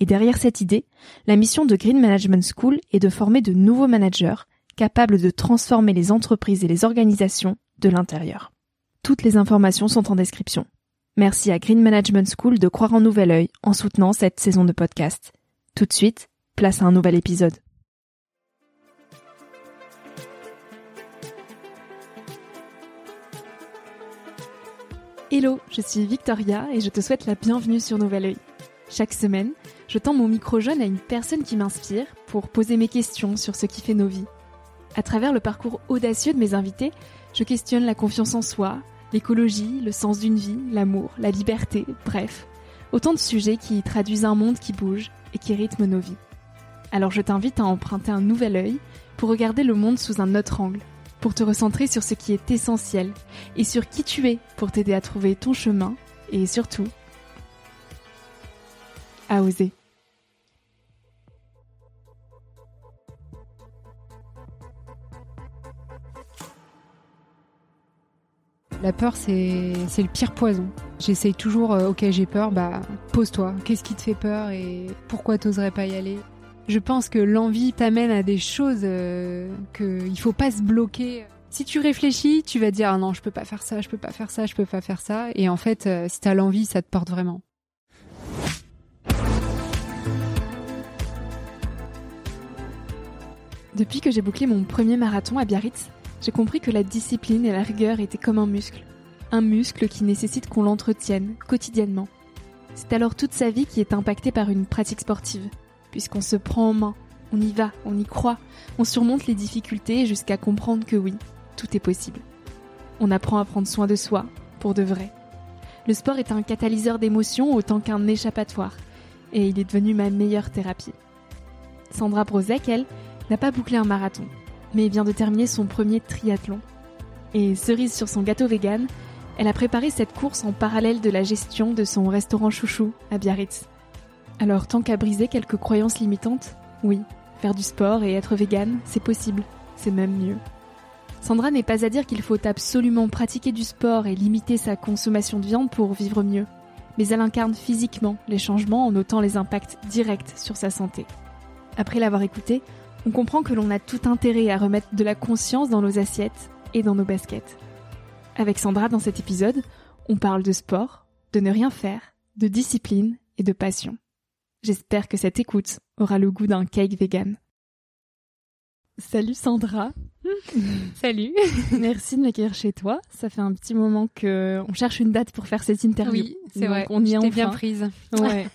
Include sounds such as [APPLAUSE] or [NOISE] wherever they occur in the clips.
et derrière cette idée, la mission de Green Management School est de former de nouveaux managers capables de transformer les entreprises et les organisations de l'intérieur. Toutes les informations sont en description. Merci à Green Management School de croire en nouvel œil en soutenant cette saison de podcast. Tout de suite, place à un nouvel épisode. Hello, je suis Victoria et je te souhaite la bienvenue sur Nouvel Oeil. Chaque semaine, je tends mon micro jaune à une personne qui m'inspire pour poser mes questions sur ce qui fait nos vies. À travers le parcours audacieux de mes invités, je questionne la confiance en soi, l'écologie, le sens d'une vie, l'amour, la liberté, bref, autant de sujets qui traduisent un monde qui bouge et qui rythme nos vies. Alors je t'invite à emprunter un nouvel œil pour regarder le monde sous un autre angle, pour te recentrer sur ce qui est essentiel et sur qui tu es pour t'aider à trouver ton chemin et surtout à oser. La peur, c'est le pire poison. J'essaye toujours, euh, ok, j'ai peur, bah pose-toi. Qu'est-ce qui te fait peur et pourquoi t'oserais pas y aller? Je pense que l'envie t'amène à des choses euh, qu'il faut pas se bloquer. Si tu réfléchis, tu vas dire ah non, je peux pas faire ça, je peux pas faire ça, je peux pas faire ça. Et en fait, euh, si t'as l'envie, ça te porte vraiment. Depuis que j'ai bouclé mon premier marathon à Biarritz, j'ai compris que la discipline et la rigueur étaient comme un muscle. Un muscle qui nécessite qu'on l'entretienne quotidiennement. C'est alors toute sa vie qui est impactée par une pratique sportive, puisqu'on se prend en main, on y va, on y croit, on surmonte les difficultés jusqu'à comprendre que oui, tout est possible. On apprend à prendre soin de soi, pour de vrai. Le sport est un catalyseur d'émotions autant qu'un échappatoire, et il est devenu ma meilleure thérapie. Sandra Brozek, elle, n'a pas bouclé un marathon, mais vient de terminer son premier triathlon. Et cerise sur son gâteau vegan, elle a préparé cette course en parallèle de la gestion de son restaurant chouchou à Biarritz. Alors tant qu'à briser quelques croyances limitantes, oui, faire du sport et être vegan, c'est possible, c'est même mieux. Sandra n'est pas à dire qu'il faut absolument pratiquer du sport et limiter sa consommation de viande pour vivre mieux, mais elle incarne physiquement les changements en notant les impacts directs sur sa santé. Après l'avoir écoutée, on comprend que l'on a tout intérêt à remettre de la conscience dans nos assiettes et dans nos baskets. Avec Sandra dans cet épisode, on parle de sport, de ne rien faire, de discipline et de passion. J'espère que cette écoute aura le goût d'un cake vegan. Salut Sandra. [LAUGHS] Salut. Merci de m'accueillir chez toi. Ça fait un petit moment que on cherche une date pour faire cette interview. Oui, c'est vrai. On y est bien prise. Ouais.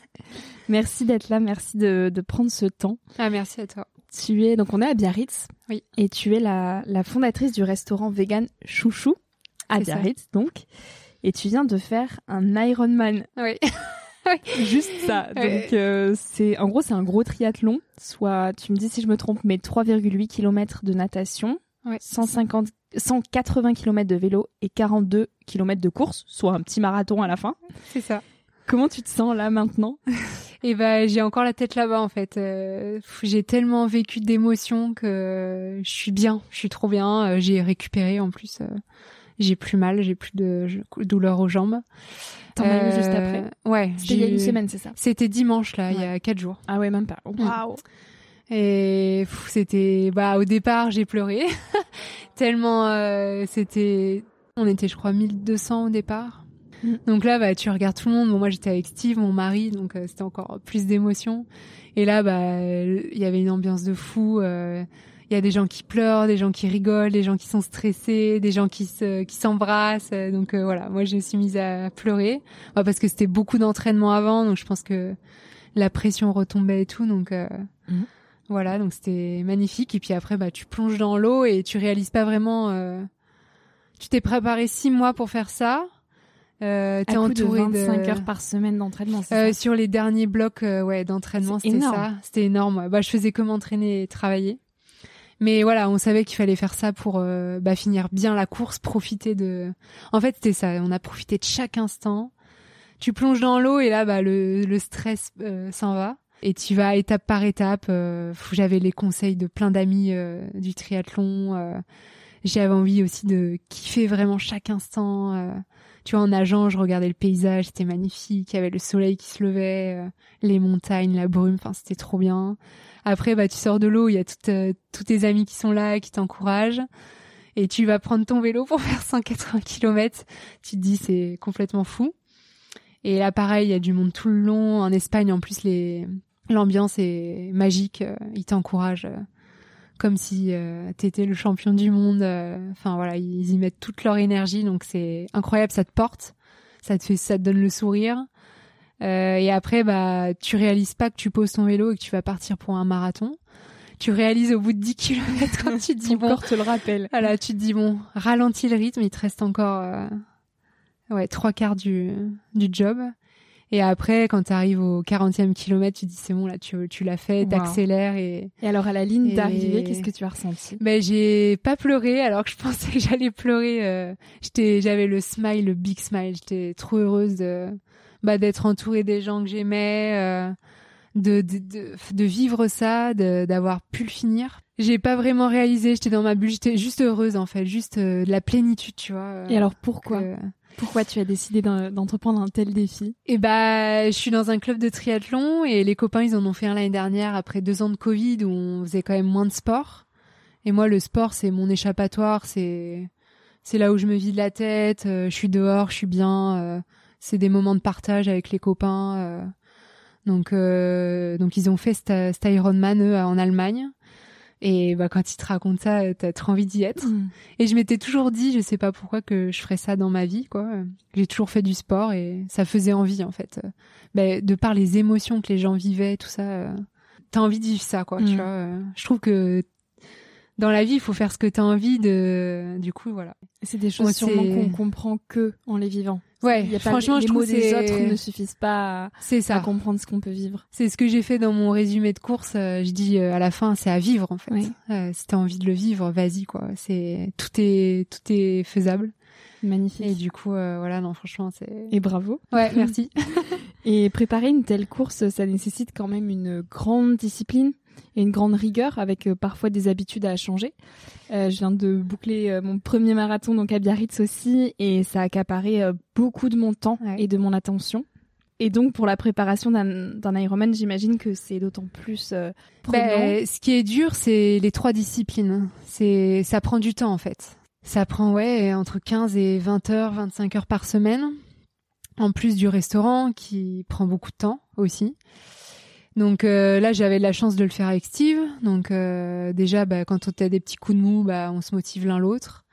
merci d'être là. Merci de, de prendre ce temps. Ah, merci à toi. Tu es donc on est à Biarritz. Oui. Et tu es la, la fondatrice du restaurant vegan Chouchou à Biarritz donc. Et tu viens de faire un Ironman. Oui. [LAUGHS] Juste ça. Donc euh, c'est en gros c'est un gros triathlon, soit tu me dis si je me trompe mais 3,8 km de natation, ouais. 150 180 km de vélo et 42 km de course, soit un petit marathon à la fin. C'est ça. Comment tu te sens là maintenant? [LAUGHS] Et ben j'ai encore la tête là-bas en fait. Euh, j'ai tellement vécu d'émotions que je suis bien, je suis trop bien. Euh, j'ai récupéré en plus. Euh, j'ai plus mal, j'ai plus de douleur aux jambes. T'en as eu juste après Ouais. C'était il y a une semaine, c'est ça C'était dimanche là, ouais. il y a quatre jours. Ah ouais, même pas. Waouh. Et c'était bah au départ j'ai pleuré [LAUGHS] tellement c'était on était je crois 1200 au départ donc là, bah, tu regardes tout le monde. Bon, moi, j'étais avec Steve, mon mari, donc euh, c'était encore plus d'émotion. Et là, bah, il y avait une ambiance de fou. Euh, il y a des gens qui pleurent, des gens qui rigolent, des gens qui sont stressés, des gens qui se, qui s'embrassent. Donc euh, voilà, moi je me suis mise à pleurer parce que c'était beaucoup d'entraînement avant, donc je pense que la pression retombait et tout, donc euh, mhm. voilà, donc c'était magnifique. Et puis après, bah tu plonges dans l'eau et tu réalises pas vraiment. Euh, tu t'es préparé six mois pour faire ça. Euh, t'es entouré de 25 heures par semaine d'entraînement. Euh, sur les derniers blocs, ouais, d'entraînement, c'était ça. C'était énorme. Bah, je faisais que m'entraîner et travailler. Mais voilà, on savait qu'il fallait faire ça pour euh, bah, finir bien la course, profiter de. En fait, c'était ça. On a profité de chaque instant. Tu plonges dans l'eau et là, bah, le, le stress euh, s'en va. Et tu vas étape par étape. Euh, J'avais les conseils de plein d'amis euh, du triathlon. J'avais envie aussi de kiffer vraiment chaque instant. Tu vois, en nageant, je regardais le paysage, c'était magnifique. Il y avait le soleil qui se levait, les montagnes, la brume. Enfin, c'était trop bien. Après, bah, tu sors de l'eau, il y a toutes, euh, tous tes amis qui sont là, qui t'encouragent. Et tu vas prendre ton vélo pour [LAUGHS] faire 180 km. Tu te dis, c'est complètement fou. Et là, pareil, il y a du monde tout le long. En Espagne, en plus, l'ambiance est magique. Ils t'encouragent euh, comme si euh, t'étais le champion du monde. Enfin, voilà, ils y mettent toute leur énergie. Donc, c'est incroyable. Ça te porte. Ça te fait, ça te donne le sourire. Euh, et après, bah, tu réalises pas que tu poses ton vélo et que tu vas partir pour un marathon. Tu réalises au bout de 10 km quand tu te dis bon. te le rappelle. Voilà, tu te dis bon, ralentis le rythme, il te reste encore, euh, ouais, trois quarts du, du job. Et après, quand tu arrives au 40e kilomètre, tu dis c'est bon là, tu, tu l'as fait, t'accélères et. Et alors à la ligne d'arrivée, qu'est-ce que tu as ressenti? Ben j'ai pas pleuré alors que je [LAUGHS] pensais que j'allais pleurer. Euh, j'étais, j'avais le smile, le big smile. J'étais trop heureuse de bah, d'être entourée des gens que j'aimais, euh, de, de, de, vivre ça, d'avoir pu le finir. J'ai pas vraiment réalisé, j'étais dans ma bulle, j'étais juste heureuse en fait, juste euh, de la plénitude, tu vois. Et alors pourquoi Pourquoi tu as décidé d'entreprendre un tel défi? Eh bah, je suis dans un club de triathlon et les copains ils en ont fait un l'année dernière après deux ans de Covid où on faisait quand même moins de sport. Et moi, le sport, c'est mon échappatoire, c'est c'est là où je me vide la tête. Euh, je suis dehors, je suis bien c'est des moments de partage avec les copains. Euh. donc, euh, donc ils ont fait cet, Ironman en Allemagne. Et bah, quand ils te racontent ça, t'as trop envie d'y être. Mm. Et je m'étais toujours dit, je sais pas pourquoi que je ferais ça dans ma vie, quoi. J'ai toujours fait du sport et ça faisait envie, en fait. Bah, de par les émotions que les gens vivaient, tout ça, t'as envie de vivre ça, quoi. Tu mm. vois. Je trouve que dans la vie, il faut faire ce que tu as envie de. Du coup, voilà. C'est des choses sûrement qu'on comprend que en les vivant. Ouais, franchement, je trouve les autres ne suffisent pas à, ça. à comprendre ce qu'on peut vivre. C'est ce que j'ai fait dans mon résumé de course. Euh, je dis euh, à la fin, c'est à vivre en fait. Euh, si t'as envie de le vivre, vas-y quoi. C'est tout est tout est faisable. Magnifique. Et du coup, voilà, non, franchement, c'est. Et bravo. Ouais, [LAUGHS] merci. Et préparer une telle course, ça nécessite quand même une grande discipline et une grande rigueur avec euh, parfois des habitudes à changer. Euh, je viens de boucler euh, mon premier marathon donc à Biarritz aussi et ça a accaparé beaucoup de mon temps et de mon attention. Et donc pour la préparation d'un Ironman, j'imagine que c'est d'autant plus ben, ce qui est dur, c'est les trois disciplines. C'est ça prend du temps en fait. Ça prend ouais entre 15 et 20 heures, 25 heures par semaine. En plus du restaurant qui prend beaucoup de temps aussi. Donc euh, là, j'avais la chance de le faire avec Steve. Donc euh, déjà, bah, quand on a des petits coups de mou, bah, on se motive l'un l'autre.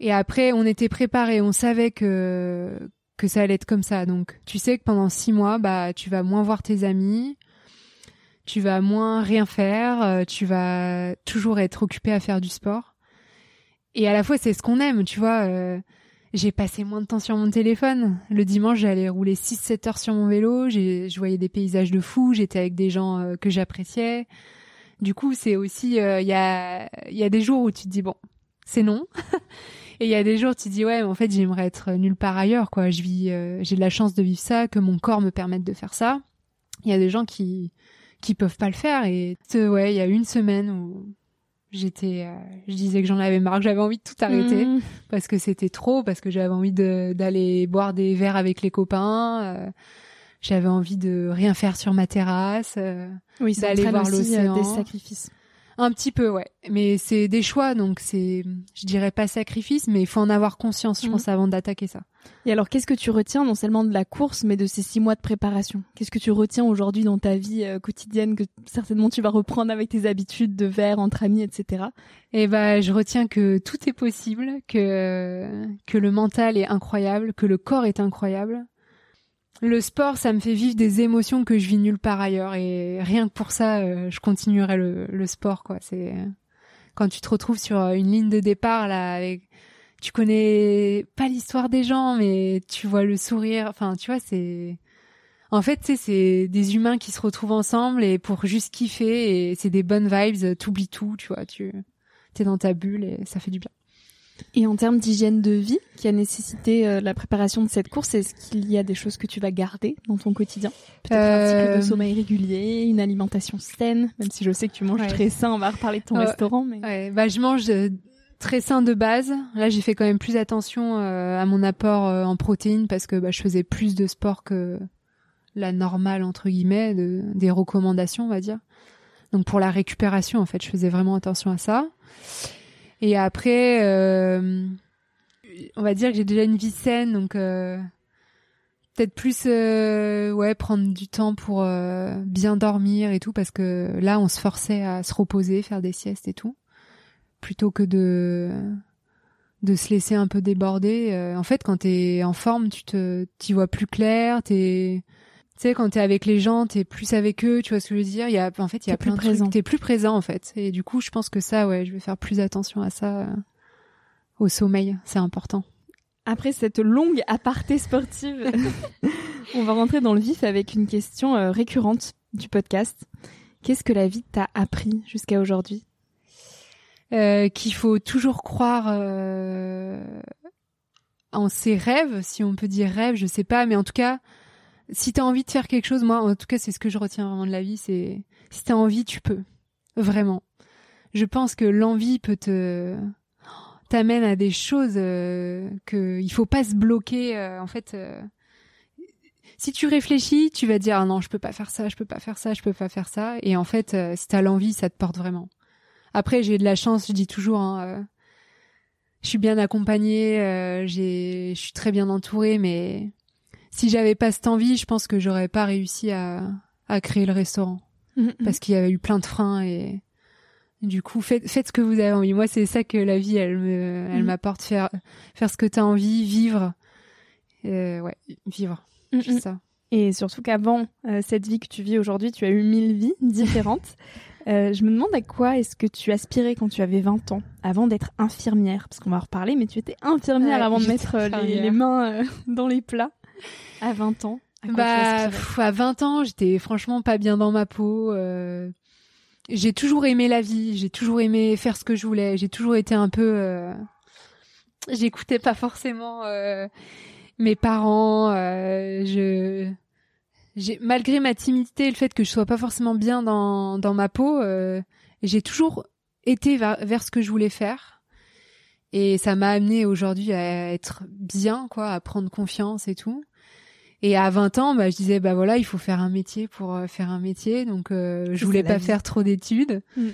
Et après, on était préparés, on savait que que ça allait être comme ça. Donc tu sais que pendant six mois, bah, tu vas moins voir tes amis, tu vas moins rien faire, euh, tu vas toujours être occupé à faire du sport. Et à la fois, c'est ce qu'on aime, tu vois j'ai passé moins de temps sur mon téléphone. Le dimanche, j'allais rouler 6-7 heures sur mon vélo, je voyais des paysages de fou, j'étais avec des gens euh, que j'appréciais. Du coup, c'est aussi, euh, il y, a, y a des jours où tu te dis, bon, c'est non. [LAUGHS] Et il y a des jours où tu te dis, ouais, en fait, j'aimerais être nulle part ailleurs, quoi. Je vis, euh, j'ai de la chance de vivre ça, que mon corps me permette de faire ça. Il y a des gens qui, qui peuvent pas le faire. Et ouais, il y a une semaine où J'étais, euh, je disais que j'en avais marre, que j'avais envie de tout arrêter mmh. parce que c'était trop, parce que j'avais envie d'aller boire des verres avec les copains. Euh, j'avais envie de rien faire sur ma terrasse. Euh, oui, d'aller voir l'océan. des sacrifices. Un petit peu, ouais. Mais c'est des choix, donc c'est, je dirais pas sacrifice, mais il faut en avoir conscience, je mmh. pense, avant d'attaquer ça. Et alors, qu'est-ce que tu retiens non seulement de la course, mais de ces six mois de préparation? Qu'est-ce que tu retiens aujourd'hui dans ta vie euh, quotidienne que certainement tu vas reprendre avec tes habitudes de verre entre amis, etc. Et bah, je retiens que tout est possible, que que le mental est incroyable, que le corps est incroyable. Le sport, ça me fait vivre des émotions que je vis nulle part ailleurs, et rien que pour ça, euh, je continuerai le, le sport, quoi. C'est quand tu te retrouves sur une ligne de départ là avec tu connais pas l'histoire des gens, mais tu vois le sourire. Enfin, tu vois, c'est. En fait, c'est des humains qui se retrouvent ensemble et pour juste kiffer et c'est des bonnes vibes. T'oublies tout, tu vois. Tu es dans ta bulle et ça fait du bien. Et en termes d'hygiène de vie qui a nécessité euh, la préparation de cette course, est-ce qu'il y a des choses que tu vas garder dans ton quotidien? Peut-être un cycle de euh, sommeil régulier, une alimentation saine, même si je sais que tu manges très sain, on va reparler de ton restaurant. Mais... Ouais, bah, je mange euh, très sain de base. Là, j'ai fait quand même plus attention euh, à mon apport euh, en protéines parce que bah, je faisais plus de sport que la normale entre guillemets, de, des recommandations, on va dire. Donc pour la récupération, en fait, je faisais vraiment attention à ça. Et après, euh, on va dire que j'ai déjà une vie saine, donc peut-être plus ouais prendre du temps pour bien dormir et tout parce que là on se forçait à se reposer faire des siestes et tout plutôt que de de se laisser un peu déborder. Euh, en fait, quand t'es en forme, tu te t'y vois plus clair. T'es tu sais quand t'es avec les gens, t'es plus avec eux. Tu vois ce que je veux dire? Il y a en fait il y a plein de trucs. T'es plus présent en fait. Et du coup, je pense que ça, ouais, je vais faire plus attention à ça, euh, au sommeil. C'est important. Après cette longue aparté sportive, [LAUGHS] on va rentrer dans le vif avec une question euh, récurrente du podcast. Qu'est-ce que la vie t'a appris jusqu'à aujourd'hui? Euh, qu'il faut toujours croire euh, en ses rêves, si on peut dire rêve, je sais pas, mais en tout cas, si t'as envie de faire quelque chose, moi, en tout cas, c'est ce que je retiens vraiment de la vie, c'est si t'as envie, tu peux, vraiment. Je pense que l'envie peut te t'amène à des choses euh, que il faut pas se bloquer. Euh, en fait, si tu réfléchis, tu vas dire ah non, je peux pas faire ça, je peux pas faire ça, je peux pas faire ça. Et en fait, si t'as l'envie, ça te porte vraiment. Après, j'ai de la chance, je dis toujours. Hein, euh, je suis bien accompagnée, euh, j'ai, je suis très bien entourée, mais si j'avais pas cette envie, je pense que j'aurais pas réussi à, à créer le restaurant mm-hmm. parce qu'il y avait eu plein de freins et du coup, faites, faites ce que vous avez envie. Moi, c'est ça que la vie, elle me, elle mm-hmm. m'apporte faire, faire ce que tu as envie, vivre, euh, ouais, vivre, ça. Et surtout qu'avant euh, cette vie que tu vis aujourd'hui, tu as eu mille vies [LAUGHS] différentes. Euh, je me demande à quoi est-ce que tu aspirais quand tu avais 20 ans, avant d'être infirmière Parce qu'on va en reparler, mais tu étais infirmière avant de mettre euh, les, mains euh, [LAUGHS] dans les plats. À 20 ans à Bah, à 20 ans, j'étais franchement pas bien dans ma peau. J'ai toujours aimé la vie, j'ai toujours aimé faire ce que je voulais, j'ai toujours été un peu... J'écoutais pas forcément mes parents, je malgré ma timidité et le fait que je sois pas forcément bien dans, dans ma peau, euh, j'ai toujours été vers, ce que je voulais faire. Et ça m'a amené aujourd'hui à être bien, quoi, à prendre confiance et tout. Et à 20 ans, bah, je disais, bah voilà, il faut faire un métier pour euh, faire un métier. Donc, euh, je voulais pas faire trop d'études. Mm.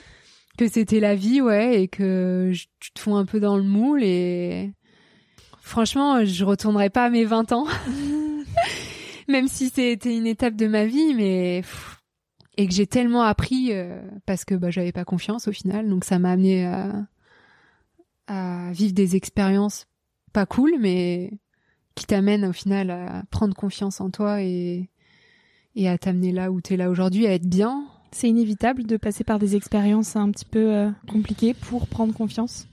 Que c'était la vie, ouais, et que tu te fous un peu dans le moule. Et franchement, je retournerai pas à mes 20 ans. [LAUGHS] même si c'était une étape de ma vie, mais et que j'ai tellement appris euh, parce que bah j'avais pas confiance au final, donc ça m'a amené à, à vivre des expériences pas cool, mais qui t'amènent au final à prendre confiance en toi et et à t'amener là où t'es là aujourd'hui, à être bien. C'est inévitable de passer par des expériences un petit peu euh, compliquées pour prendre confiance?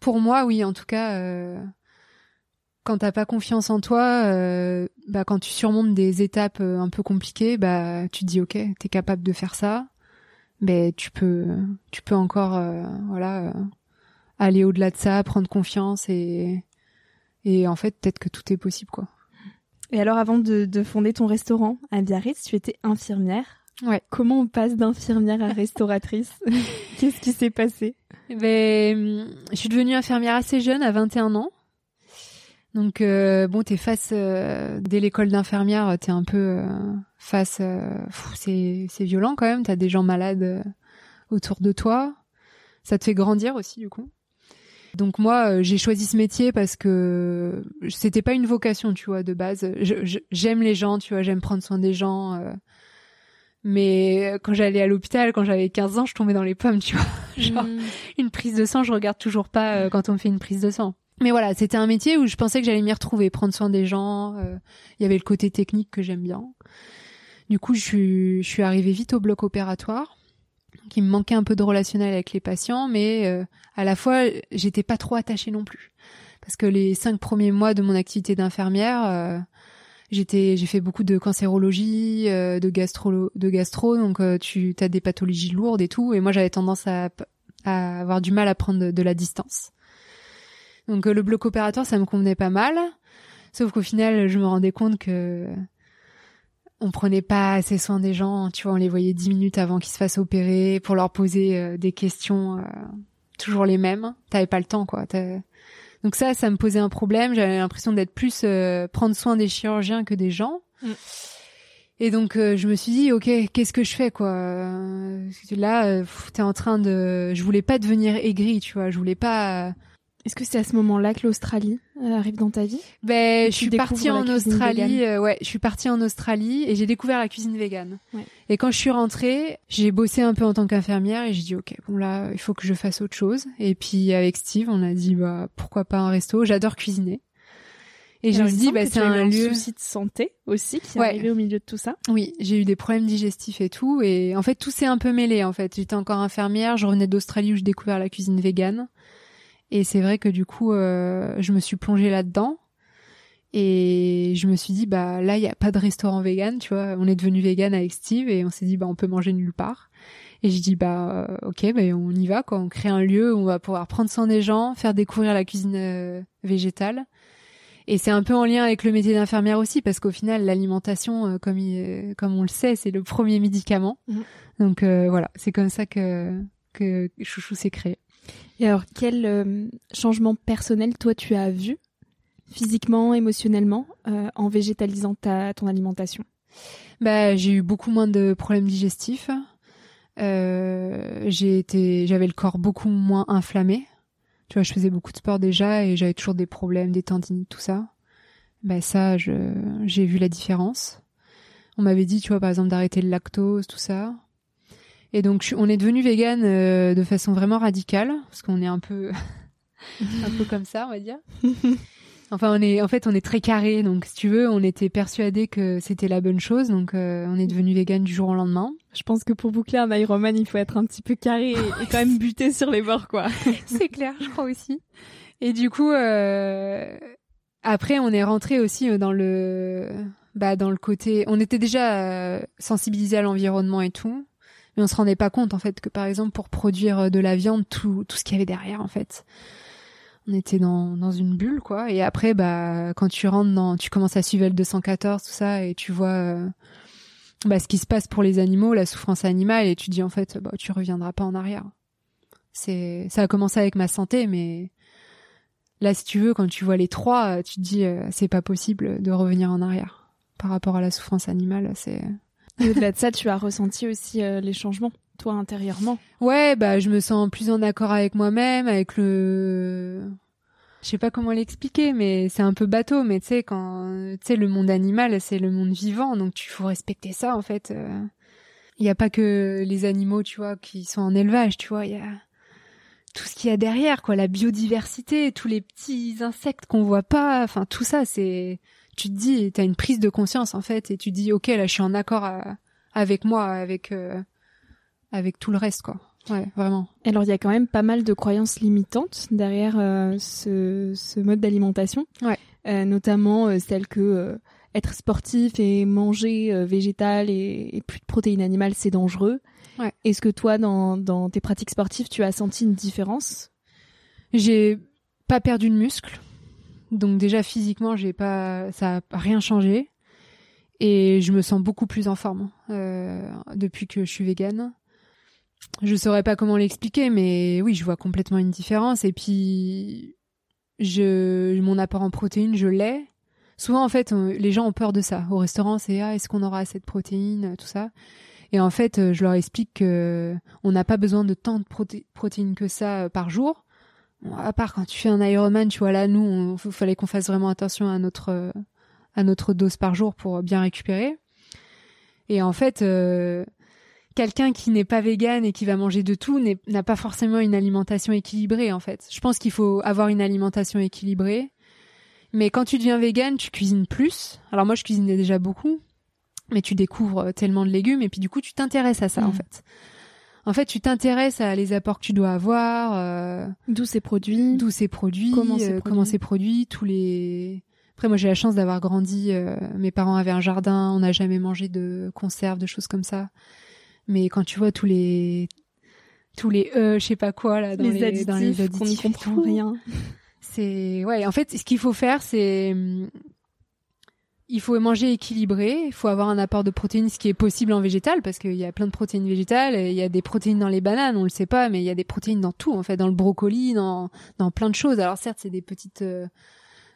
Pour moi, oui, en tout cas. Euh, quand t'as pas confiance en toi, euh, bah quand tu surmontes des étapes euh, un peu compliquées, bah tu te dis ok, t'es capable de faire ça, mais tu peux, tu peux encore euh, voilà aller au-delà de ça, prendre confiance et et en fait peut-être que tout est possible quoi. Et alors avant de, de fonder ton restaurant à Biarritz, tu étais infirmière. Ouais. Comment on passe d'infirmière à restauratrice? [LAUGHS] Qu'est-ce qui s'est passé? Ben, je suis devenue infirmière assez jeune, à 21 ans. Donc euh, bon, t'es face euh, dès l'école d'infirmière, t'es un peu euh, face. Euh, c'est c'est violent quand même. T'as des gens malades autour de toi. Ça te fait grandir aussi du coup. Donc moi, j'ai choisi ce métier parce que c'était pas une vocation, tu vois, de base. J'aime les gens, tu vois, j'aime prendre soin des gens. Mais quand j'allais à l'hôpital, quand j'avais 15 ans, je tombais dans les pommes, tu vois. [LAUGHS] Genre, mm. une prise de sang, je regarde toujours pas quand on me fait une prise de sang. Mais voilà, c'était un métier où je pensais que j'allais m'y retrouver, prendre soin des gens. Il y avait le côté technique que j'aime bien. Du coup, je suis, je suis arrivée vite au bloc opératoire qui me manquait un peu de relationnel avec les patients, mais euh, à la fois j'étais pas trop attachée non plus, parce que les cinq premiers mois de mon activité d'infirmière, euh, j'étais, j'ai fait beaucoup de cancérologie, euh, de gastro, de gastro, donc tu as des pathologies lourdes et tout, et moi j'avais tendance à, à, avoir du mal à prendre de la distance. Donc le bloc opératoire, ça me convenait pas mal, sauf qu'au final, je me rendais compte que on prenait pas assez soin des gens, tu vois, on les voyait dix minutes avant qu'ils se fassent opérer pour leur poser euh, des questions euh, toujours les mêmes. T'avais pas le temps, quoi. Donc ça, ça me posait un problème. J'avais l'impression d'être plus euh, prendre soin des chirurgiens que des gens. Mm. Et donc je me suis dit, ok, qu'est-ce que je fais, quoi? Là, t'es en train de, je voulais pas devenir aigri, tu vois. Je voulais pas est-ce que c'est à ce moment-là que l'Australie euh, arrive dans ta vie Ben, je suis partie en Australie. Euh, ouais, je suis partie en Australie et j'ai découvert la cuisine végane. Et quand je suis rentrée, j'ai bossé un peu en tant qu'infirmière et j'ai dit ok, bon là, il faut que je fasse autre chose. Et puis avec Steve, on a dit bah pourquoi pas un resto. J'adore cuisiner. Et, je me suis dit bah c'est un lieu. souci de santé aussi qui est arrivé au milieu de tout ça. Oui, j'ai eu des problèmes digestifs et tout. Et en fait, tout s'est un peu mêlé. En fait, j'étais encore infirmière. Je revenais d'Australie où j'ai découvert la cuisine végane. Et c'est vrai que du coup, euh, je me suis plongée là-dedans. Et je me suis dit, bah là, il n'y a pas de restaurant vegan, tu vois. On est devenu vegan avec Steve et on s'est dit, bah on peut manger nulle part. Et j'ai dit, bah euh, ok, bah, on y va, quoi. On crée un lieu où on va pouvoir prendre soin des gens, faire découvrir la cuisine euh, végétale. Et c'est un peu en lien avec le métier d'infirmière aussi, parce qu'au final, l'alimentation, comme, comme on le sait, c'est le premier médicament. Mmh. Donc voilà, c'est comme ça que, que Chouchou s'est créé. Et alors, quel euh, changement personnel, toi, tu as vu, physiquement, émotionnellement, euh, en végétalisant ta, ton alimentation? Bah, J'ai eu beaucoup moins de problèmes digestifs. Euh, j'avais le corps beaucoup moins inflammé. Tu vois, je faisais beaucoup de sport déjà et j'avais toujours des problèmes, des tendinites, tout ça. Bah ça, j'ai vu la différence. On m'avait dit, tu vois, par exemple, d'arrêter le lactose, tout ça. Et donc on est devenu vegan euh, de façon vraiment radicale parce qu'on est un peu [LAUGHS] un peu comme ça, on va dire. [LAUGHS] Enfin, on est en fait on est très carré donc si tu veux, on était persuadé que c'était la bonne chose donc euh, on est devenu vegan du jour au lendemain. Je pense que pour boucler un Ironman, il faut être un petit peu carré et, quand même buter sur les bords quoi. [LAUGHS] C'est clair, je crois aussi. Et du coup euh, après on est rentré aussi dans le bah dans le côté on était déjà sensibilisé à l'environnement et tout mais on se rendait pas compte en fait que par exemple pour produire euh, de la viande tout tout ce qu'il y avait derrière en fait. On était dans dans une bulle quoi. Et après bah quand tu rentres dans tu commences à suivre le 214 tout ça et tu vois euh, bah ce qui se passe pour les animaux la souffrance animale et tu dis en fait bah tu reviendras pas en arrière. C'est ça a commencé avec ma santé mais là si tu veux quand tu vois les trois tu te dis euh, c'est pas possible de revenir en arrière par rapport à la souffrance animale c'est au-delà de ça, tu as ressenti aussi euh, les changements, toi, intérieurement. Ouais, bah, je me sens plus en accord avec moi-même, avec le, je sais pas comment l'expliquer, mais c'est un peu bateau, mais tu sais, quand, tu sais, le monde animal, c'est le monde vivant, donc tu faut respecter ça, en fait. Euh. Il n'y a pas que les animaux, tu vois, qui sont en élevage, tu vois, il y a tout ce qu'il y a derrière, quoi, la biodiversité, tous les petits insectes qu'on voit pas, enfin, tout ça, c'est, tu te dis, t'as une prise de conscience en fait, et tu te dis, ok, là, je suis en accord euh, avec moi, avec euh, avec tout le reste, quoi. Ouais, vraiment. Alors, il y a quand même pas mal de croyances limitantes derrière euh, ce, ce, mode d'alimentation. Ouais. notamment celle que être sportif et manger végétal et, et, plus de protéines animales, c'est dangereux. Ouais. Est-ce que toi, dans, dans tes pratiques sportives, tu as senti une différence? J'ai pas perdu de muscle donc déjà physiquement, j'ai pas, ça a rien changé et je me sens beaucoup plus en forme euh, depuis que je suis végane. Je saurais pas comment l'expliquer, mais oui, je vois complètement une différence. Et puis, je, mon apport en protéines, je l'ai. Souvent, en fait, les gens ont peur de ça. Au restaurant, c'est ah, est-ce qu'on aura assez de protéines, tout ça. Et en fait, je leur explique que on n'a pas besoin de tant de protéines que ça par jour à part quand tu fais un Ironman, tu vois là, nous, il fallait qu'on fasse vraiment attention à notre à notre dose par jour pour bien récupérer. Et en fait, euh, quelqu'un qui n'est pas vegan et qui va manger de tout n'a pas forcément une alimentation équilibrée en fait. Je pense qu'il faut avoir une alimentation équilibrée. Mais quand tu deviens vegan, tu cuisines plus. Alors moi, je cuisinais déjà beaucoup, mais tu découvres tellement de légumes et puis du coup, tu t'intéresses à ça en mm. fait. En fait, tu t'intéresses à les apports que tu dois avoir, euh, d'où c'est produit, d'où c'est produit, comment c'est euh, produit. produit, tous les. Après, moi, j'ai la chance d'avoir grandi. Euh, mes parents avaient un jardin, on n'a jamais mangé de conserve, de choses comme ça. Mais quand tu vois tous les tous les euh, je sais pas quoi là dans les, additifs, dans les additifs, on n'y comprend rien. C'est ouais. En fait, ce qu'il faut faire, c'est il faut manger équilibré, il faut avoir un apport de protéines, ce qui est possible en végétal, parce qu'il y a plein de protéines végétales, il y a des protéines dans les bananes, on le sait pas, mais il y a des protéines dans tout, en fait, dans le brocoli, dans, dans plein de choses. Alors certes, c'est des petites euh,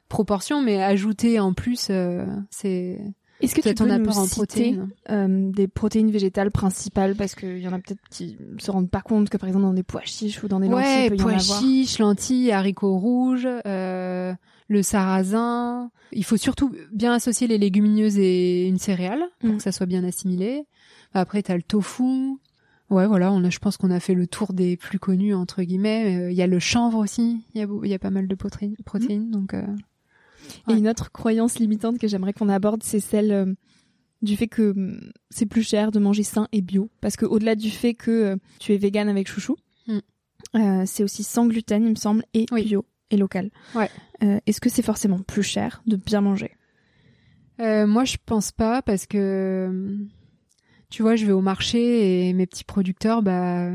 proportions, mais ajouter en plus, euh, c'est... Est-ce que tu peux nous en citer euh, des protéines végétales principales? Parce qu'il y en a peut-être qui se rendent pas compte que par exemple dans des pois chiches ou dans des lentilles, ouais, il peut pois y en avoir. chiches, lentilles, haricots rouges, euh, le sarrasin. Il faut surtout bien associer les légumineuses et une céréale pour mm. que ça soit bien assimilé. Après, t'as le tofu. Ouais, voilà, on a, je pense qu'on a fait le tour des plus connus entre guillemets. Euh, il y a le chanvre aussi. Il y a, y a pas mal de protéines, protéines donc. Euh, et une autre croyance limitante que j'aimerais qu'on aborde, c'est celle euh, du fait que mm, c'est plus cher de manger sain et bio. Parce que au-delà du fait que tu es vegan avec chouchou, mm. c'est aussi sans gluten, il me semble, et bio et local. Ouais. Euh, est-ce que c'est forcément plus cher de bien manger? Euh, Moi, je pense pas parce que tu vois, je vais au marché et mes petits producteurs, bah,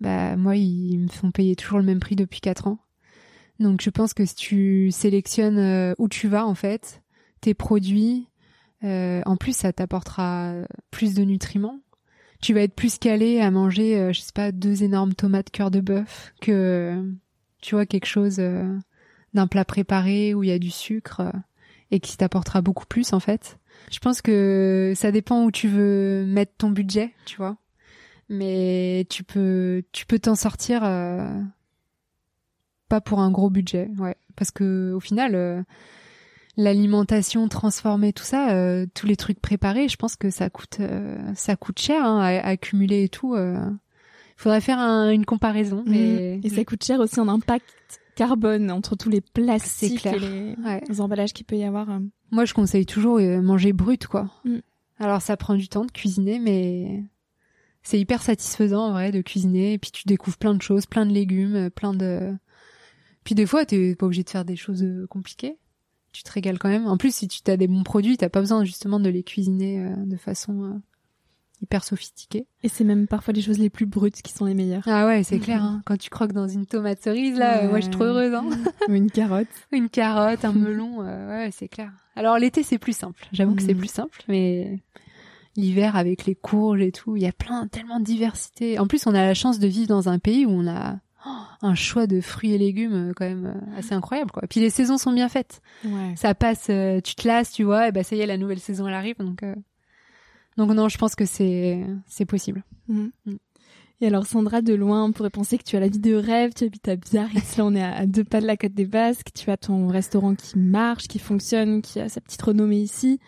bah, moi, ils me font payer toujours le même prix depuis 4 ans. Donc, je pense que si tu sélectionnes euh, où tu vas, en fait, tes produits, en plus, ça t'apportera plus de nutriments. Tu vas être plus calé à manger, je sais pas, deux énormes tomates cœur de bœuf que tu vois, quelque chose euh, d'un plat préparé où il y a du sucre euh, et qui t'apportera beaucoup plus en fait. Je pense que ça dépend où tu veux mettre ton budget, tu vois. Mais tu peux tu peux t'en sortir euh, pas pour un gros budget, ouais, parce que au final l'alimentation transformée tout ça tous les trucs préparés, je pense que ça coûte ça coûte cher hein, à, accumuler et tout faudrait faire une comparaison. Mhm. Mais... Et ça coûte cher aussi en impact carbone entre tous les plastiques et les, emballages qu'il peut y avoir. Euh. Moi, je conseille toujours euh, manger brut, quoi. Mm. Alors, ça prend du temps de cuisiner, mais c'est hyper satisfaisant, en vrai, de cuisiner. Et puis, tu découvres plein de choses, plein de légumes, euh, plein de... Puis, des fois, t'es pas obligé de faire des choses compliquées. Tu te régales quand même. En plus, si tu as des bons produits, t'as pas besoin justement de les cuisiner de façon hyper sophistiqué. Et c'est même parfois les choses les plus brutes qui sont les meilleures. Ah ouais, c'est clair. Hein. Quand tu croques dans une tomate cerise, là, moi je suis trop heureuse. Hein. [LAUGHS] Ou une carotte. [LAUGHS] une carotte, un [LAUGHS] melon, euh, ouais, c'est clair. Alors l'été c'est plus simple. J'avoue que c'est mm. plus simple, mais l'hiver avec les courges et tout, il y a plein, tellement de diversité. En plus, on a la chance de vivre dans un pays où on a oh, un choix de fruits et légumes euh, quand même euh, assez incroyable quoi. Puis les saisons sont bien faites. Ouais. Ça passe, tu te lasses, tu vois, et bah ça y est, la nouvelle saison elle arrive donc. Donc non, je pense que c'est c'est possible. Mhm. Mm. Et alors Sandra, de loin, on pourrait penser que tu as la vie de rêve, tu habites à Biarritz, là on est à, deux pas de la côte des Basques, tu as ton restaurant qui marche, qui fonctionne, qui a sa petite renommée ici,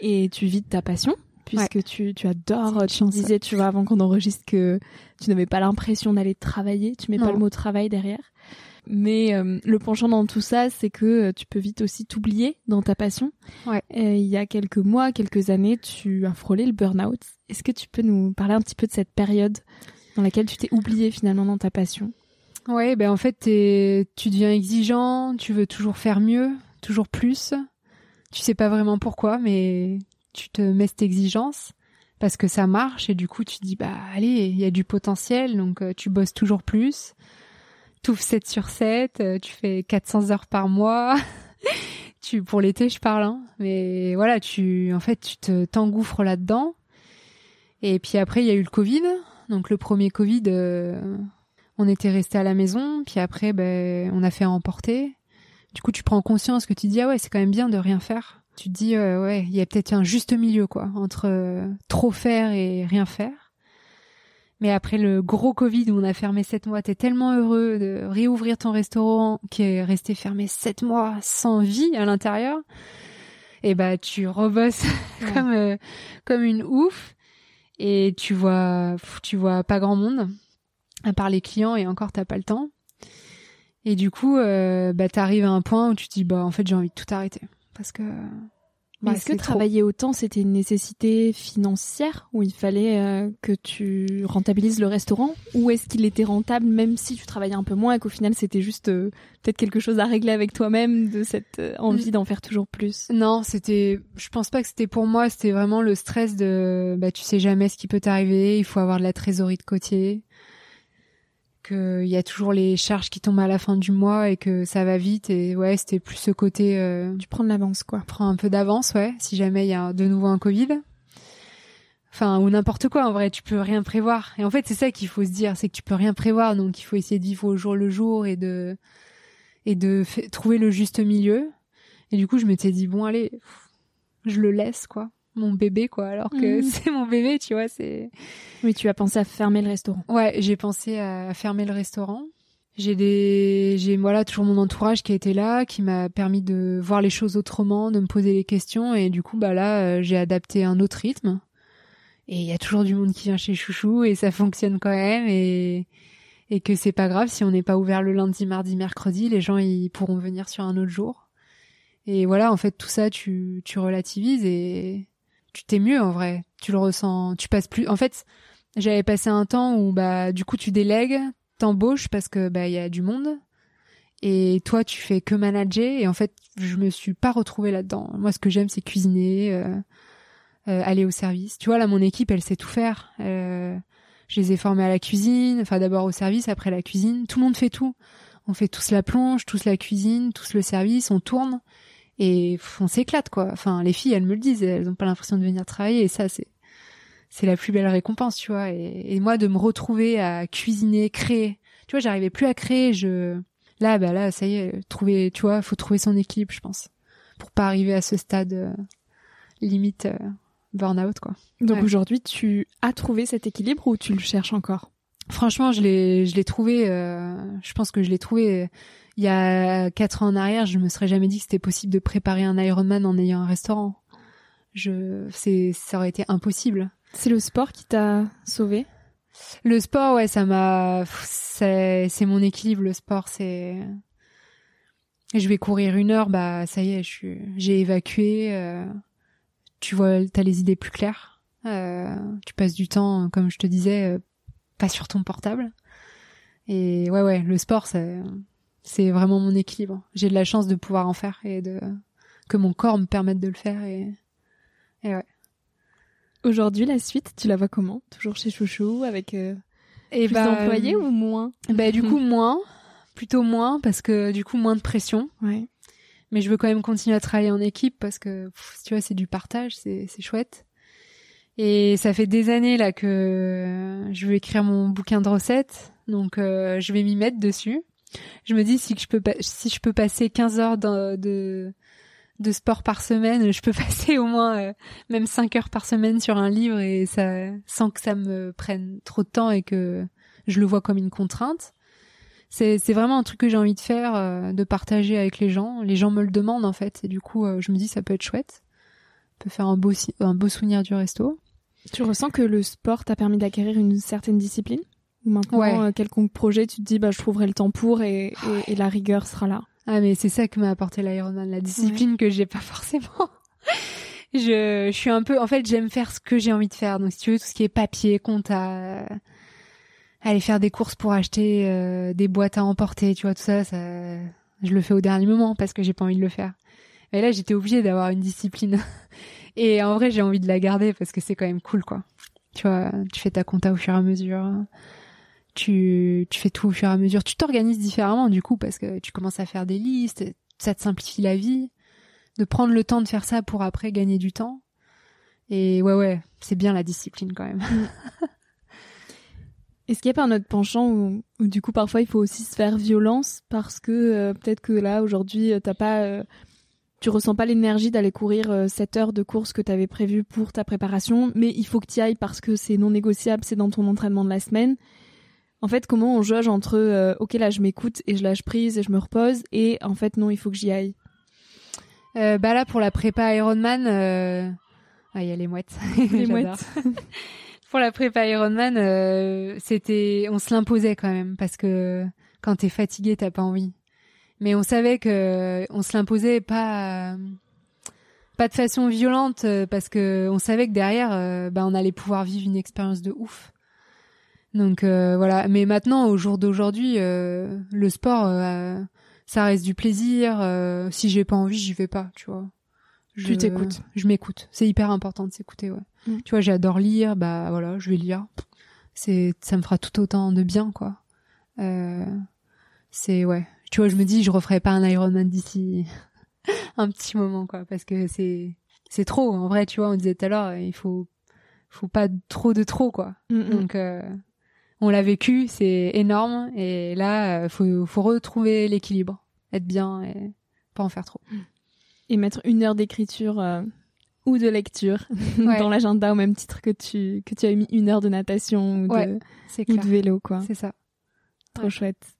et tu vis de ta passion, puisque tu, tu adores, tu me disais, tu vois, avant qu'on enregistre que tu n'avais pas l'impression d'aller travailler, tu mets pas le mot travail derrière. Mais euh, le penchant dans tout ça, c'est que euh, tu peux vite aussi t'oublier dans ta passion. Ouais. il y a quelques mois, quelques années, tu as frôlé le burn-out. Est-ce que tu peux nous parler un petit peu de cette période dans laquelle tu t'es oublié finalement dans ta passion? Ouais, ben en fait, tu deviens exigeant, tu veux toujours faire mieux, toujours plus. Tu sais pas vraiment pourquoi, mais tu te mets cette exigence parce que ça marche et du coup tu dis bah allez, il y a du potentiel, donc euh, tu bosses toujours plus tu 7 sur 7, euh, tu fais 400 heures par mois. [LAUGHS] tu pour l'été, je parle hein. mais voilà, tu en fait, tu te t'engouffres là-dedans. Et puis après, il y a eu le Covid. Donc le premier Covid euh, on était resté à la maison, puis après ben on a fait emporter. Du coup, tu prends conscience que tu dis ah ouais, c'est quand même bien de rien faire. Tu te dis euh, ouais, il y a peut-être un juste milieu quoi entre trop faire et rien faire. Mais après le gros Covid où on a fermé sept mois, t'es tellement heureux de réouvrir ton restaurant qui est resté fermé sept mois sans vie à l'intérieur. Et bah tu rebosses [LAUGHS] comme euh, comme une ouf et tu vois tu vois pas grand monde à part les clients et encore t'as pas le temps. Et du coup, euh, bah t'arrives à un point où tu te dis bah en fait j'ai envie de tout arrêter parce que mais est-ce que travailler autant, c'était une nécessité financière où il fallait euh, que tu rentabilises le restaurant? Ou est-ce qu'il était rentable même si tu travaillais un peu moins et qu'au final c'était juste euh, peut-être quelque chose à régler avec toi-même de cette euh, envie d'en faire toujours plus? Non, c'était. Je pense pas que c'était pour moi. C'était vraiment le stress de. Bah, tu sais jamais ce qui peut t'arriver. Il faut avoir de la trésorerie de côté qu'il y a toujours les charges qui tombent à la fin du mois et que ça va vite. Et ouais c'était plus ce côté euh, tu prends de l'avance quoi. prends un peu d'avance ouais si jamais il y a de nouveau un covid. Enfin ou n'importe quoi en vrai tu peux rien prévoir. Et en fait c'est ça qu'il faut se dire c'est que tu peux rien prévoir. Donc il faut essayer de vivre au jour le jour et de et de trouver le juste milieu. Et du coup je m'étais dit bon allez je le laisse quoi mon bébé quoi alors que mhm. [LAUGHS] c'est mon bébé tu vois c'est oui tu as pensé à fermer le restaurant. Ouais j'ai pensé à fermer le restaurant. J'ai des j'ai voilà toujours mon entourage qui a été là qui m'a permis de voir les choses autrement de me poser les questions. Et du coup bah là euh, j'ai adapté un autre rythme. Et il y a toujours du monde qui vient chez Chouchou et ça fonctionne quand même. Et et que c'est pas grave si on n'est pas ouvert le lundi mardi mercredi les gens ils pourront venir sur un autre jour. Et voilà en fait tout ça tu tu relativises et tu t'es mieux en vrai. Tu le ressens, tu passes plus. En fait, j'avais passé un temps où bah du coup tu délègues, t'embauches parce que bah il y a du monde et toi tu fais que manager et en fait je me suis pas retrouvée là-dedans. Moi ce que j'aime c'est cuisiner, euh, euh, aller au service. Tu vois là mon équipe elle sait tout faire. Euh, je les ai formés à la cuisine, enfin d'abord au service, après la cuisine. Tout le monde fait tout. On fait tous la plonge, tous la cuisine, tous le service, on tourne et on s'éclate quoi. Enfin, les filles, elles me le disent, elles ont pas l'impression de venir travailler et ça c'est c'est la plus belle récompense, tu vois. Et, moi de me retrouver à cuisiner, créer. Tu vois, j'arrivais plus à créer, je là bah là ça y est, trouver, tu vois, faut trouver son équipe, je pense, pour pas arriver à ce stade euh, limite euh, burn-out quoi. Donc aujourd'hui, tu as trouvé cet équilibre ou tu le cherches encore? Franchement, je l'ai je l'ai trouvé euh, je pense que je l'ai trouvé il y a quatre ans en arrière, je me serais jamais dit que c'était possible de préparer un Ironman en ayant un restaurant. Je, c'est, ça aurait été impossible. C'est le sport qui t'a sauvé? Le sport, ouais, ça m'a, c'est, c'est mon équilibre. Le sport, c'est, je vais courir une heure, bah ça y est, je suis, j'ai évacué. Euh, tu vois, t'as les idées plus claires. Euh, tu passes du temps, comme je te disais, euh, pas sur ton portable. Et ouais, ouais, le sport, c'est c'est vraiment mon équilibre. J'ai de la chance de pouvoir en faire et de que mon corps me permette de le faire et, et ouais. Aujourd'hui, la suite, tu la vois comment? Toujours chez Chouchou avec euh, et plus bah, d'employés ou moins? Bah du coup [LAUGHS] moins, plutôt moins parce que du coup moins de pression. Ouais. Mais je veux quand même continuer à travailler en équipe parce que tu vois, c'est du partage, c'est c'est chouette. Et ça fait des années là que je veux écrire mon bouquin de recettes, donc euh, je vais m'y mettre dessus je me dis si je peux passer 15 heures de sport par semaine, je peux [LAUGHS] passer au moins euh, même 5 heures par semaine sur un livre et ça sans que ça me prenne trop de temps et que je le vois comme une contrainte. C'est c'est vraiment un truc que j'ai envie de faire euh, de partager avec les gens. Les gens me le demandent en fait et du coup euh, je me dis ça peut être chouette. On peut faire un beau un beau souvenir du resto. Tu ressens que le sport t'a permis d'acquérir une certaine discipline? Maintenant, ouais. Euh, quelconque projet, tu te dis, bah, je trouverai le temps pour et, et, la rigueur sera là. Ah, mais c'est ça que m'a apporté l'Ironman, la discipline que j'ai pas [LAUGHS] forcément. je, je suis un peu, en fait, j'aime faire ce que j'ai envie de faire. Donc, si tu veux, tout ce qui est papier, compta, aller faire des courses pour acheter euh, des boîtes à emporter, tu vois, tout ça, ça, je le fais au dernier moment parce que j'ai pas envie de le faire. Mais là, j'étais obligée d'avoir une discipline. [LAUGHS] Et en vrai, j'ai envie de la garder parce que c'est quand même cool, quoi. Tu vois, tu fais ta compta au fur et à mesure tu, fais tout au fur et à mesure. Tu t'organises différemment du coup parce que tu commences à faire des listes, ça te simplifie la vie. De prendre le temps de faire ça pour après gagner du temps. Et ouais, ouais, c'est bien la discipline quand même. Mm. Est-ce qu'il y a pas un autre penchant où, du coup parfois il faut aussi se faire violence parce que euh, peut-être que là aujourd'hui euh, t'as pas euh, tu ressens pas l'énergie d'aller courir cette heure de course que tu avais prévue pour ta préparation, mais il faut que tu y ailles parce que c'est non négociable, c'est dans ton entraînement de la semaine. En fait, comment on jauge entre ok là je m'écoute et je lâche prise et je me repose et en fait non il faut que j'y aille. bah là pour la prépa Ironman, ah il y a les mouettes, [LAUGHS] les mouettes. [LAUGHS] pour la prépa Ironman, euh, c'était, on se l'imposait quand même parce que quand t'es fatigué, t'as pas envie. Mais on savait que on se l'imposait pas, pas de façon violente euh, parce que on savait que derrière, euh, bah, on allait pouvoir vivre une expérience de ouf. Donc voilà. Mais maintenant, au jour d'aujourd'hui, le sport, ça reste du plaisir. si j'ai pas envie, j'y vais pas, tu vois. Je, tu t'écoutes. Je m'écoute. C'est hyper important de s'écouter, ouais. Mm. Tu vois, j'adore lire, bah voilà, je vais lire. C'est, ça me fera tout autant de bien, quoi. Euh, c'est, ouais. Tu vois, je me dis, je referai pas un Ironman d'ici [LAUGHS] un petit moment, quoi, parce que c'est, c'est trop. En vrai, tu vois, on disait tout à l'heure, il faut, faut pas trop de trop, quoi. Mm, mm. Donc, euh, on l'a vécu, c'est énorme, et là, euh, faut, faut retrouver l'équilibre, être bien et pas en faire trop et mettre une heure d'écriture euh, ou de lecture [LAUGHS] dans l'agenda au même titre que tu que tu as mis une heure de natation ou, de, ou de vélo quoi. C'est ça. Trop chouette.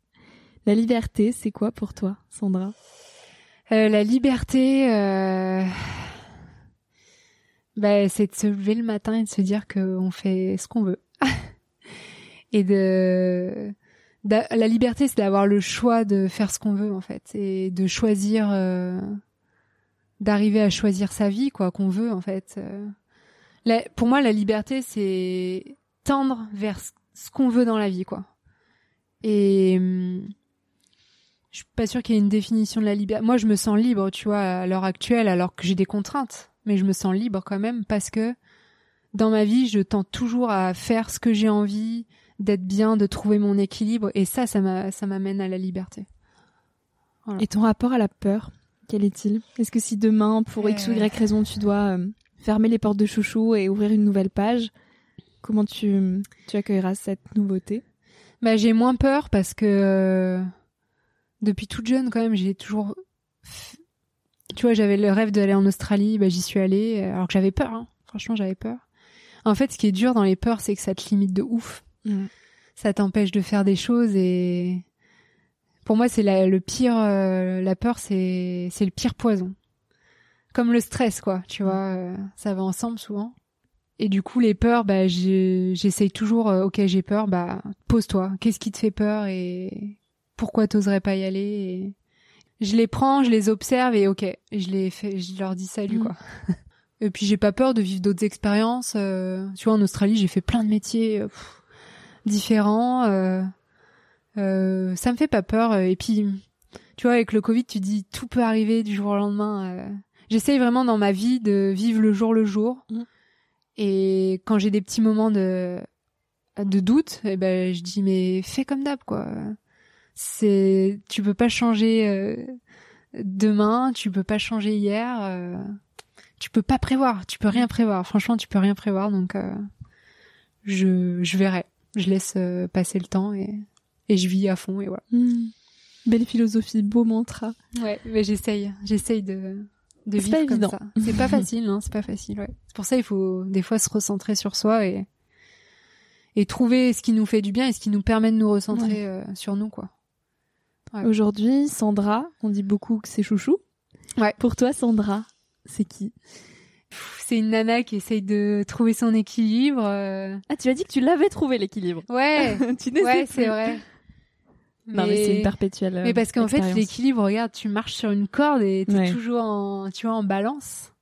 La liberté, c'est quoi pour toi, Sandra? Euh, La liberté, euh... bah, c'est de se lever le matin et de se dire qu'on fait ce qu'on veut. [LAUGHS] et de... La liberté, c'est d'avoir le choix de faire ce qu'on veut en fait et de choisir euh, d'arriver à choisir sa vie, quoi, qu'on veut en fait. Euh. pour moi, la liberté, c'est tendre vers ce qu'on veut dans la vie, quoi. Et je suis pas sûre qu'il y ait une définition de la liberté. Moi, je me sens libre, tu vois, à l'heure actuelle, alors que j'ai des contraintes, mais je me sens libre quand même parce que dans ma vie, je tente toujours à faire ce que j'ai envie, d'être bien, de trouver mon équilibre, et ça, ça m'amène à la liberté. Et ton rapport à la peur quel est-il? Est-ce que si demain, pour X ou Y euh. raison, tu dois euh, fermer les portes de chouchou et ouvrir une nouvelle page, comment tu, tu accueilleras cette nouveauté? Bah, J'ai moins peur parce que euh, depuis toute jeune, quand même, j'ai toujours... Tu vois, j'avais le rêve d'aller en Australie, bah, j'y suis allée, alors que j'avais peur. Hein. Franchement, j'avais peur. En fait, ce qui est dur dans les peurs, c'est que ça te limite de ouf. Ça t'empêche de faire des choses et pour moi, c'est le pire. Euh, la peur, c'est c'est le pire poison. Comme le stress, quoi. Tu vois, euh, ça va ensemble souvent. Et du coup, les peurs, bah, j'essaye toujours. Euh, ok, j'ai peur. Bah, pose-toi. Qu'est-ce qui te fait peur et pourquoi t'oserais pas y aller Je les prends, je les observe et ok, je les fais. Je leur dis salut, mm. quoi. [LAUGHS] et puis j'ai pas peur de vivre d'autres expériences. tu vois, en Australie, j'ai fait plein de métiers différents. Euh, ça me fait pas peur. Et puis, tu vois, avec le Covid, tu dis tout peut arriver du jour au lendemain. Euh. J'essaye vraiment dans ma vie de vivre le jour le jour. Mm. Et quand j'ai des petits moments de de doute, eh ben je dis mais fais comme d'hab quoi. C'est tu peux pas changer euh, demain, tu peux pas changer hier, tu peux pas prévoir, tu peux rien prévoir. Franchement, tu peux rien prévoir donc je je verrai. Je laisse passer le temps et et je vis à fond et voilà. Hmm. Belle philosophie, beau mantra. Ouais, mais j'essaye, j'essaye de de vivre comme ça. C'est pas [LAUGHS] facile, hein, c'est pas facile. Ouais. C'est pour ça il faut des fois se recentrer sur soi et et trouver ce qui nous fait du bien et ce qui nous permet de nous recentrer euh, sur nous quoi. Aujourd'hui, Sandra, on dit beaucoup que c'est chouchou. Ouais. Pour toi, Sandra, c'est qui? C'est une nana qui essaye de trouver son équilibre. Euh. Ah, tu as dit que tu l'avais trouvé l'équilibre. Ouais. [LAUGHS] tu ouais, c'est vrai. Non, mais c'est une perpétuelle. Mais parce qu'en fait, l'équilibre, regarde, tu marches sur une corde et t'es toujours en, tu vois, en balance.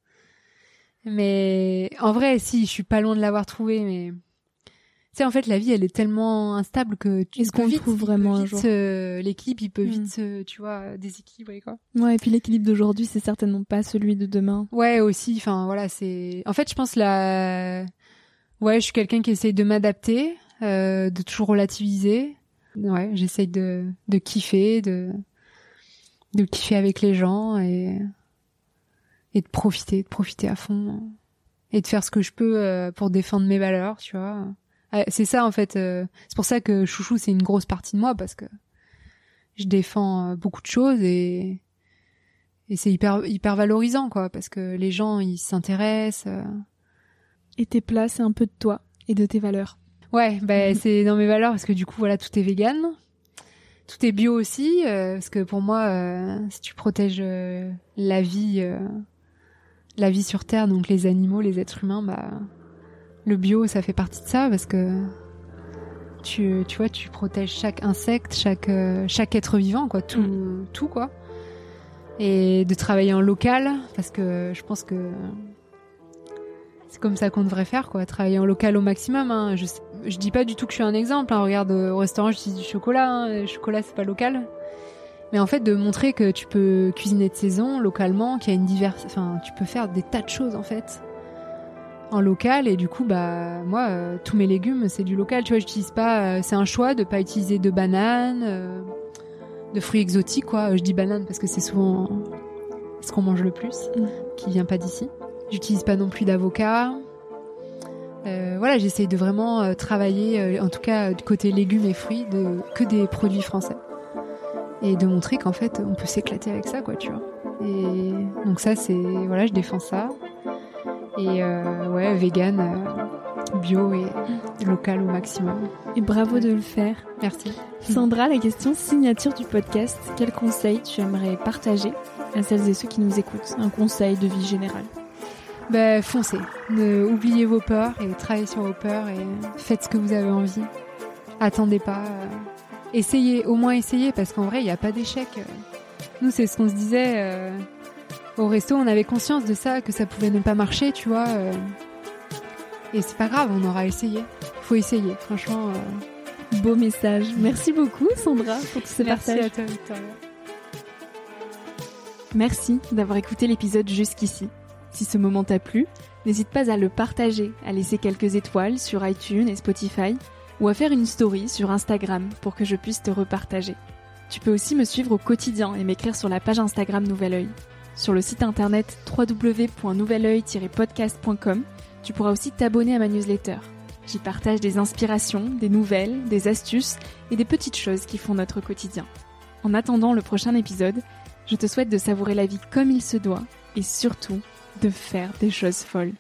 Mais en vrai, si, je suis pas loin de l'avoir trouvé, mais sais, en fait, la vie, elle est tellement instable que tu Est-ce qu'on trouve vraiment un jour L'équilibre, il peut vite hmm. se, tu vois, déséquilibrer, quoi. Ouais, et puis l'équilibre d'aujourd'hui, c'est certainement pas celui de demain. Ouais, aussi. Enfin, voilà, c'est. En fait, je pense la. Ouais, je suis quelqu'un qui essaye de m'adapter, euh, de toujours relativiser. Ouais, j'essaye de de kiffer, de de kiffer avec les gens et et de profiter, de profiter à fond et de faire ce que je peux euh, pour défendre mes valeurs, tu vois. Ah, c'est ça en fait. Euh, c'est pour ça que chouchou c'est une grosse partie de moi parce que je défends euh, beaucoup de choses et et c'est hyper hyper valorisant quoi parce que les gens ils s'intéressent. euh. Et tes plats, c'est un peu de toi et de tes valeurs. Ouais, ben [LAUGHS] c'est dans mes valeurs parce que du coup voilà tout est vegan, tout est bio aussi euh, parce que pour moi euh, si tu protèges euh, la vie la vie sur terre donc les animaux, les êtres humains bah le bio ça fait partie de ça parce que tu tu vois tu protèges chaque insecte, chaque euh, chaque être vivant quoi, tout tout quoi. Et de travailler en local parce que je pense que c'est comme ça qu'on devrait faire, quoi. Travailler en local au maximum. Hein. Je, je dis pas du tout que je suis un exemple. Hein. Regarde, euh, au restaurant, je dis du chocolat. Hein. Le chocolat, c'est pas local. Mais en fait, de montrer que tu peux cuisiner de saison, localement, qu'il y a une diverse... Enfin, tu peux faire des tas de choses, en fait, en local. Et du coup, bah, moi, euh, tous mes légumes, c'est du local. Tu vois, j'utilise pas... euh, c'est un choix de pas utiliser de bananes, euh, de fruits exotiques, quoi. Je dis banane parce que c'est souvent ce qu'on mange le plus, Mm. qui vient pas d'ici. J'utilise pas non plus d'avocat. Voilà, j'essaye de vraiment travailler, en tout cas du côté légumes et fruits, de, que des produits français. Et de montrer qu'en fait, on peut s'éclater avec ça, quoi, tu vois. Et donc ça, c'est... Voilà, je défends ça. Et euh, ouais, vegan, euh, bio et local au maximum. Et bravo de le faire. Merci. Sandra, la question signature du podcast, quel conseil tu aimerais partager à celles et ceux qui nous écoutent? Un conseil de vie générale. Ben, foncez. Ne oubliez vos peurs et travaillez sur vos peurs et faites ce que vous avez envie. Attendez pas. euh, Essayez, au moins essayez, parce qu'en vrai, il n'y a pas d'échec. Nous, c'est ce qu'on se disait euh, au resto. On avait conscience de ça, que ça pouvait ne pas marcher, tu vois. euh. Et c'est pas grave, on aura essayé. Faut essayer, franchement. euh. Beau message. Merci beaucoup, Sandra, pour tout ce Merci partage. à toi, Victoria. Merci d'avoir écouté l'épisode jusqu'ici. Si ce moment t'a plu, n'hésite pas à le partager, à laisser quelques étoiles sur iTunes et Spotify, ou à faire une story sur Instagram pour que je puisse te repartager. Tu peux aussi me suivre au quotidien et m'écrire sur la page Instagram Nouvel Oeil. Sur le site internet www.nouveloeil-podcast.com, tu pourras aussi t'abonner à ma newsletter. J'y partage des inspirations, des nouvelles, des astuces et des petites choses qui font notre quotidien. En attendant le prochain épisode, je te souhaite de savourer la vie comme il se doit et surtout de faire des choses folles.